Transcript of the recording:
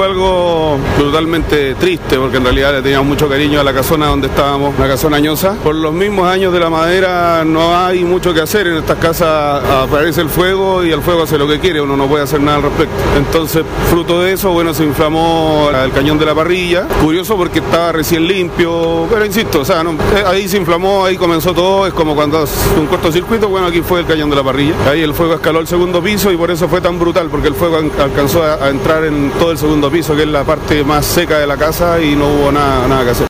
fue algo brutalmente triste porque en realidad le teníamos mucho cariño a la casona donde estábamos, la casona añosa. Por los mismos años de la madera no hay mucho que hacer en estas casas, aparece el fuego y el fuego hace lo que quiere, uno no puede hacer nada al respecto. Entonces, fruto de eso, bueno, se inflamó el cañón de la parrilla. Curioso porque estaba recién limpio, pero insisto, o sea, eh, ahí se inflamó, ahí comenzó todo, es como cuando un cortocircuito, bueno, aquí fue el cañón de la parrilla. Ahí el fuego escaló al segundo piso y por eso fue tan brutal, porque el fuego alcanzó a, entrar en todo el piso, que es la parte más seca de la casa y no hubo nada, nada que hacer.